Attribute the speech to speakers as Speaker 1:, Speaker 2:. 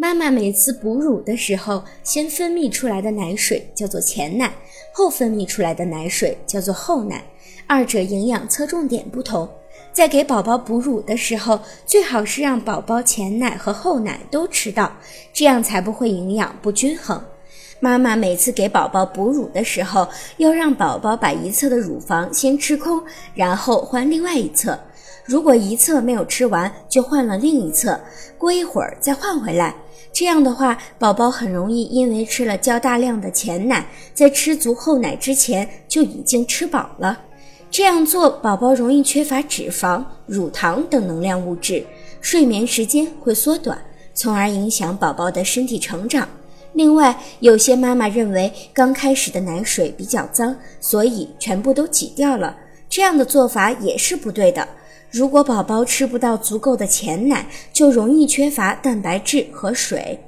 Speaker 1: 妈妈每次哺乳的时候，先分泌出来的奶水叫做前奶，后分泌出来的奶水叫做后奶，二者营养侧重点不同。在给宝宝哺乳的时候，最好是让宝宝前奶和后奶都吃到，这样才不会营养不均衡。妈妈每次给宝宝哺乳的时候，要让宝宝把一侧的乳房先吃空，然后换另外一侧。如果一侧没有吃完，就换了另一侧，过一会儿再换回来。这样的话，宝宝很容易因为吃了较大量的前奶，在吃足后奶之前就已经吃饱了。这样做，宝宝容易缺乏脂肪、乳糖等能量物质，睡眠时间会缩短，从而影响宝宝的身体成长。另外，有些妈妈认为刚开始的奶水比较脏，所以全部都挤掉了。这样的做法也是不对的。如果宝宝吃不到足够的前奶，就容易缺乏蛋白质和水。